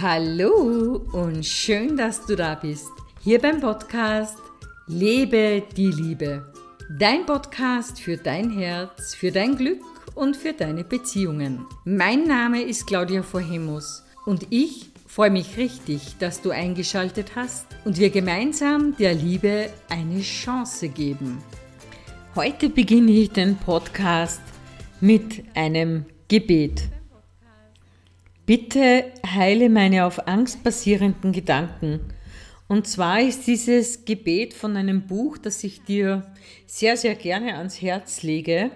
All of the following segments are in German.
Hallo und schön, dass du da bist. Hier beim Podcast Lebe die Liebe. Dein Podcast für dein Herz, für dein Glück und für deine Beziehungen. Mein Name ist Claudia Vorhemus und ich freue mich richtig, dass du eingeschaltet hast und wir gemeinsam der Liebe eine Chance geben. Heute beginne ich den Podcast mit einem Gebet. Bitte heile meine auf Angst basierenden Gedanken. Und zwar ist dieses Gebet von einem Buch, das ich dir sehr, sehr gerne ans Herz lege.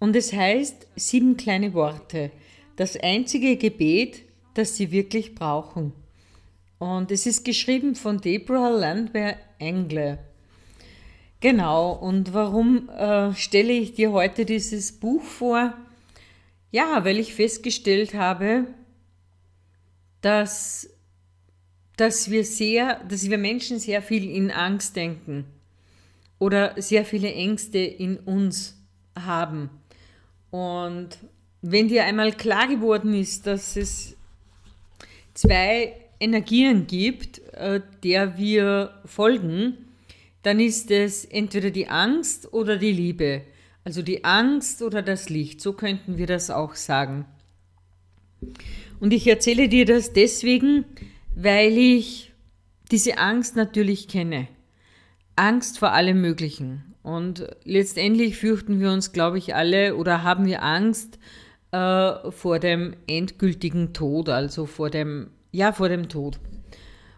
Und es heißt Sieben kleine Worte. Das einzige Gebet, das sie wirklich brauchen. Und es ist geschrieben von Deborah Landwehr Engle. Genau, und warum äh, stelle ich dir heute dieses Buch vor? Ja, weil ich festgestellt habe, dass, dass wir sehr, dass wir Menschen sehr viel in Angst denken oder sehr viele Ängste in uns haben. Und wenn dir einmal klar geworden ist, dass es zwei Energien gibt, äh, der wir folgen, dann ist es entweder die Angst oder die Liebe. Also die Angst oder das Licht, so könnten wir das auch sagen. Und ich erzähle dir das deswegen, weil ich diese Angst natürlich kenne. Angst vor allem Möglichen. Und letztendlich fürchten wir uns, glaube ich, alle oder haben wir Angst äh, vor dem endgültigen Tod, also vor dem, ja, vor dem Tod.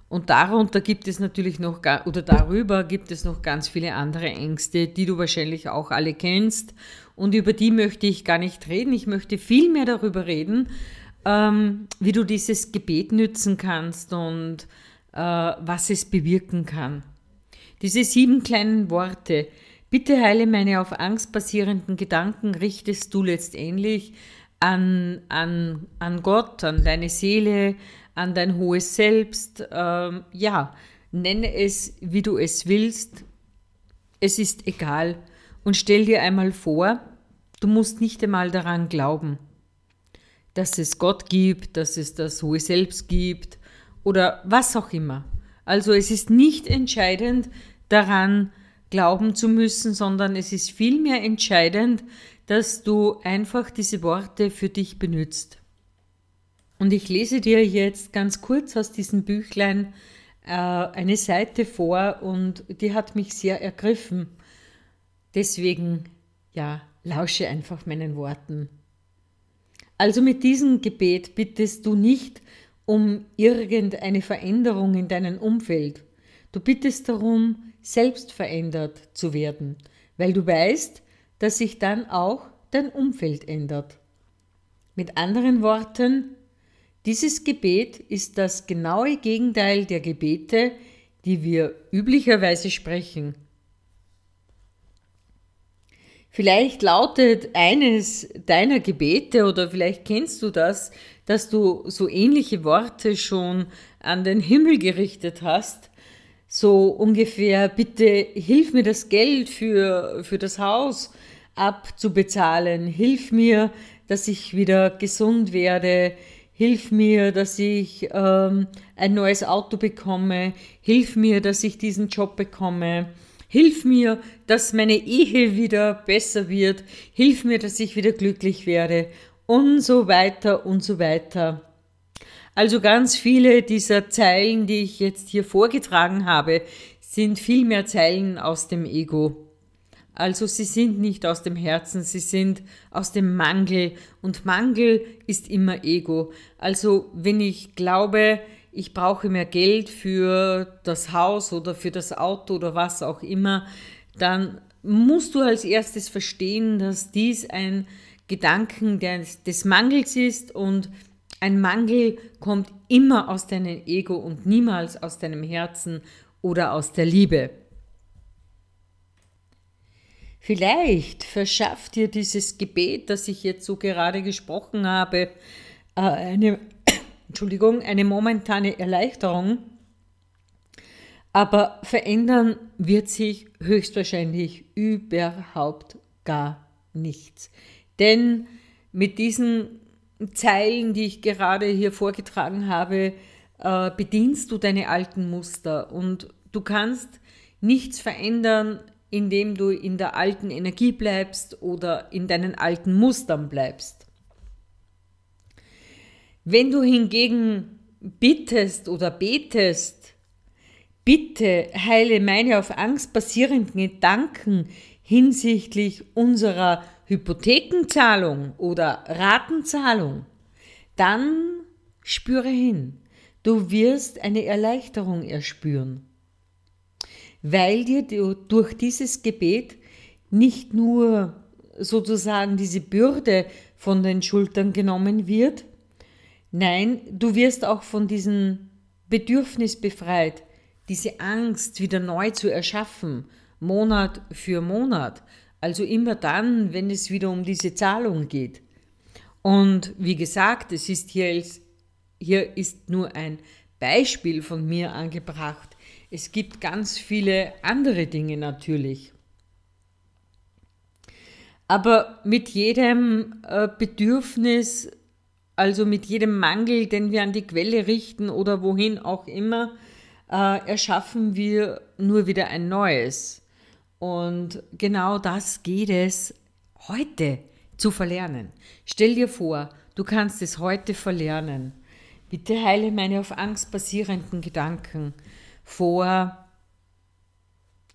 Und darunter gibt es natürlich noch, oder darüber gibt es noch ganz viele andere Ängste, die du wahrscheinlich auch alle kennst. Und über die möchte ich gar nicht reden. Ich möchte viel mehr darüber reden, ähm, wie du dieses Gebet nützen kannst und äh, was es bewirken kann. Diese sieben kleinen Worte, bitte heile meine auf Angst basierenden Gedanken, richtest du letztendlich an, an, an Gott, an deine Seele, an dein hohes Selbst. Ähm, ja, nenne es, wie du es willst. Es ist egal. Und stell dir einmal vor, du musst nicht einmal daran glauben dass es Gott gibt, dass es das hohe Selbst gibt oder was auch immer. Also es ist nicht entscheidend daran glauben zu müssen, sondern es ist vielmehr entscheidend, dass du einfach diese Worte für dich benutzt. Und ich lese dir jetzt ganz kurz aus diesem Büchlein äh, eine Seite vor und die hat mich sehr ergriffen. Deswegen, ja, lausche einfach meinen Worten. Also mit diesem Gebet bittest du nicht um irgendeine Veränderung in deinem Umfeld. Du bittest darum, selbst verändert zu werden, weil du weißt, dass sich dann auch dein Umfeld ändert. Mit anderen Worten, dieses Gebet ist das genaue Gegenteil der Gebete, die wir üblicherweise sprechen. Vielleicht lautet eines deiner Gebete oder vielleicht kennst du das, dass du so ähnliche Worte schon an den Himmel gerichtet hast. So ungefähr, bitte hilf mir das Geld für, für das Haus abzubezahlen. Hilf mir, dass ich wieder gesund werde. Hilf mir, dass ich ähm, ein neues Auto bekomme. Hilf mir, dass ich diesen Job bekomme. Hilf mir, dass meine Ehe wieder besser wird. Hilf mir, dass ich wieder glücklich werde. Und so weiter und so weiter. Also ganz viele dieser Zeilen, die ich jetzt hier vorgetragen habe, sind vielmehr Zeilen aus dem Ego. Also sie sind nicht aus dem Herzen, sie sind aus dem Mangel. Und Mangel ist immer Ego. Also wenn ich glaube, ich brauche mehr Geld für das Haus oder für das Auto oder was auch immer, dann musst du als erstes verstehen, dass dies ein Gedanken des, des Mangels ist und ein Mangel kommt immer aus deinem Ego und niemals aus deinem Herzen oder aus der Liebe. Vielleicht verschafft dir dieses Gebet, das ich jetzt so gerade gesprochen habe, äh, eine Entschuldigung, eine momentane Erleichterung, aber verändern wird sich höchstwahrscheinlich überhaupt gar nichts. Denn mit diesen Zeilen, die ich gerade hier vorgetragen habe, äh, bedienst du deine alten Muster und du kannst nichts verändern, indem du in der alten Energie bleibst oder in deinen alten Mustern bleibst. Wenn du hingegen bittest oder betest, bitte heile meine auf Angst basierenden Gedanken hinsichtlich unserer Hypothekenzahlung oder Ratenzahlung, dann spüre hin. Du wirst eine Erleichterung erspüren, weil dir durch dieses Gebet nicht nur sozusagen diese Bürde von den Schultern genommen wird, nein, du wirst auch von diesem Bedürfnis befreit, diese Angst wieder neu zu erschaffen, Monat für Monat. Also immer dann, wenn es wieder um diese Zahlung geht. Und wie gesagt, es ist hier, hier ist nur ein Beispiel von mir angebracht. Es gibt ganz viele andere Dinge natürlich. Aber mit jedem äh, Bedürfnis, also mit jedem Mangel, den wir an die Quelle richten oder wohin auch immer, äh, erschaffen wir nur wieder ein neues. Und genau das geht es heute zu verlernen. Stell dir vor, du kannst es heute verlernen. Bitte heile meine auf Angst basierenden Gedanken vor,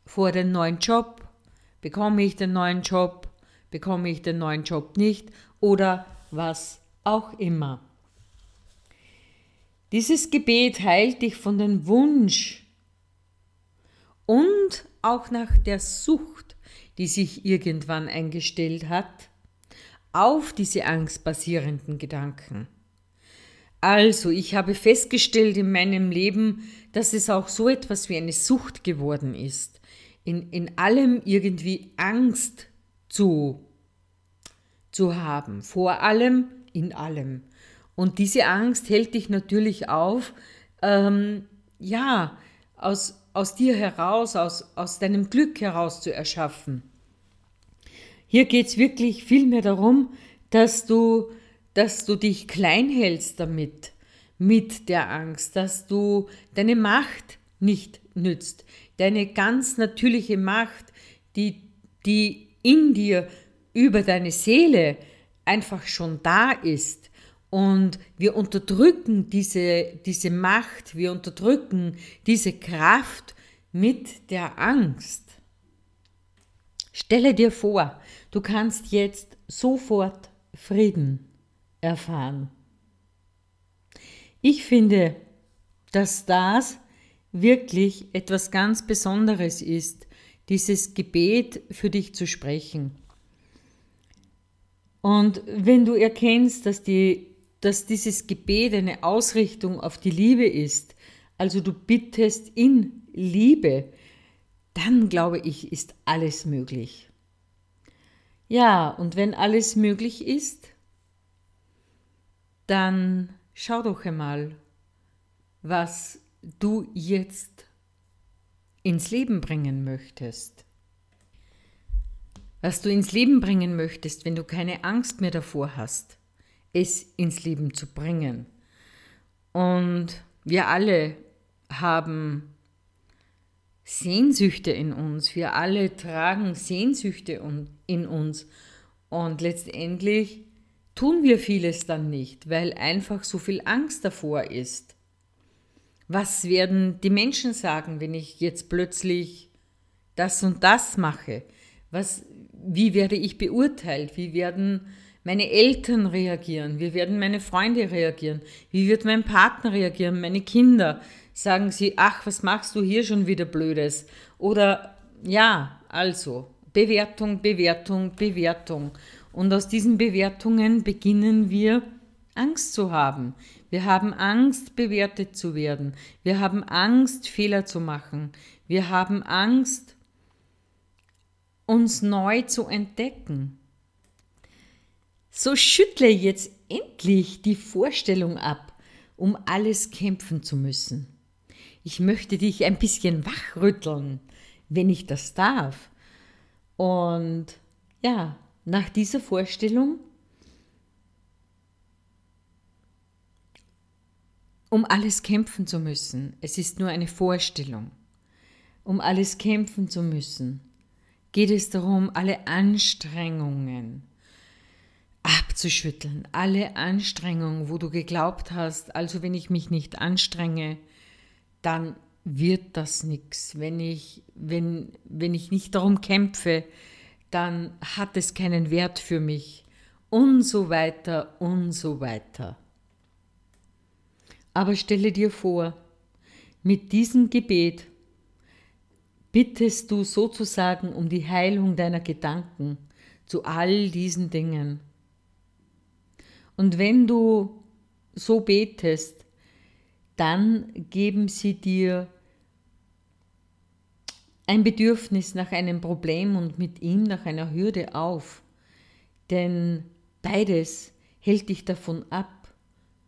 vor den neuen Job. Bekomme ich den neuen Job? Bekomme ich den neuen Job nicht? Oder was auch immer. Dieses Gebet heilt dich von dem Wunsch und auch nach der Sucht, die sich irgendwann eingestellt hat, auf diese angstbasierenden Gedanken. Also, ich habe festgestellt in meinem Leben, dass es auch so etwas wie eine Sucht geworden ist, in, in allem irgendwie Angst zu, zu haben, vor allem in allem. Und diese Angst hält dich natürlich auf, ähm, ja, aus, aus dir heraus, aus, aus deinem Glück heraus zu erschaffen. Hier geht es wirklich vielmehr darum, dass du, dass du dich klein hältst damit, mit der Angst, dass du deine Macht nicht nützt, deine ganz natürliche Macht, die, die in dir über deine Seele einfach schon da ist, und wir unterdrücken diese, diese Macht, wir unterdrücken diese Kraft mit der Angst. Stelle dir vor, du kannst jetzt sofort Frieden erfahren. Ich finde, dass das wirklich etwas ganz Besonderes ist, dieses Gebet für dich zu sprechen. Und wenn du erkennst, dass die dass dieses Gebet eine Ausrichtung auf die Liebe ist, also du bittest in Liebe, dann glaube ich, ist alles möglich. Ja, und wenn alles möglich ist, dann schau doch einmal, was du jetzt ins Leben bringen möchtest. Was du ins Leben bringen möchtest, wenn du keine Angst mehr davor hast es ins Leben zu bringen. Und wir alle haben Sehnsüchte in uns, wir alle tragen Sehnsüchte in uns und letztendlich tun wir vieles dann nicht, weil einfach so viel Angst davor ist. Was werden die Menschen sagen, wenn ich jetzt plötzlich das und das mache? Was, wie werde ich beurteilt? Wie werden meine Eltern reagieren, wie werden meine Freunde reagieren, wie wird mein Partner reagieren, meine Kinder. Sagen sie, ach, was machst du hier schon wieder Blödes? Oder ja, also Bewertung, Bewertung, Bewertung. Und aus diesen Bewertungen beginnen wir Angst zu haben. Wir haben Angst, bewertet zu werden. Wir haben Angst, Fehler zu machen. Wir haben Angst, uns neu zu entdecken. So schüttle jetzt endlich die Vorstellung ab, um alles kämpfen zu müssen. Ich möchte dich ein bisschen wachrütteln, wenn ich das darf. Und ja, nach dieser Vorstellung um alles kämpfen zu müssen. Es ist nur eine Vorstellung. Um alles kämpfen zu müssen, geht es darum, alle Anstrengungen abzuschütteln. Alle Anstrengungen, wo du geglaubt hast, also wenn ich mich nicht anstrenge, dann wird das nichts. Wenn ich, wenn, wenn ich nicht darum kämpfe, dann hat es keinen Wert für mich. Und so weiter und so weiter. Aber stelle dir vor, mit diesem Gebet bittest du sozusagen um die Heilung deiner Gedanken zu all diesen Dingen. Und wenn du so betest, dann geben sie dir ein Bedürfnis nach einem Problem und mit ihm nach einer Hürde auf. Denn beides hält dich davon ab,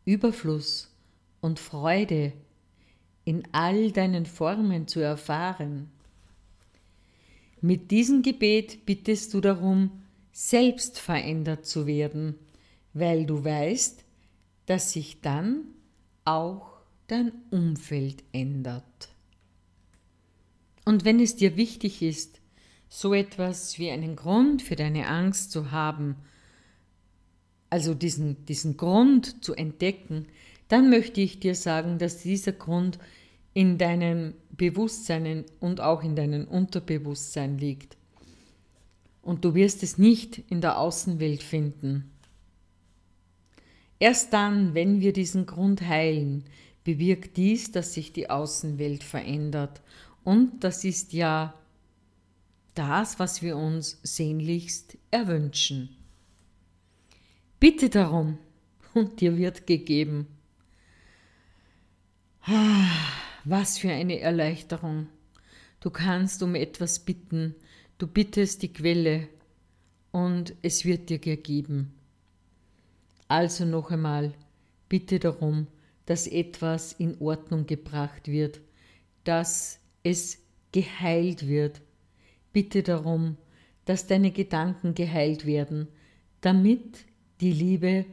Überfluss und Freude in all deinen Formen zu erfahren. Mit diesem Gebet bittest du darum, selbst verändert zu werden, weil du weißt, dass sich dann auch dein Umfeld ändert. Und wenn es dir wichtig ist, so etwas wie einen Grund für deine Angst zu haben, also diesen, diesen Grund zu entdecken, dann möchte ich dir sagen, dass dieser Grund in deinem Bewusstsein und auch in deinem Unterbewusstsein liegt. Und du wirst es nicht in der Außenwelt finden. Erst dann, wenn wir diesen Grund heilen, bewirkt dies, dass sich die Außenwelt verändert. Und das ist ja das, was wir uns sehnlichst erwünschen. Bitte darum, und dir wird gegeben. Ah. Was für eine Erleichterung. Du kannst um etwas bitten, du bittest die Quelle und es wird dir gegeben. Also noch einmal, bitte darum, dass etwas in Ordnung gebracht wird, dass es geheilt wird. Bitte darum, dass deine Gedanken geheilt werden, damit die Liebe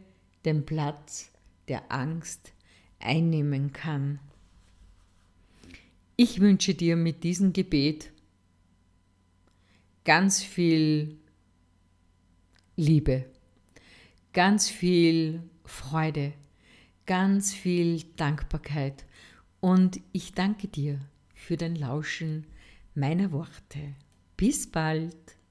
den Platz der Angst einnehmen kann. Ich wünsche dir mit diesem Gebet ganz viel Liebe, ganz viel Freude, ganz viel Dankbarkeit und ich danke dir für dein Lauschen meiner Worte. Bis bald!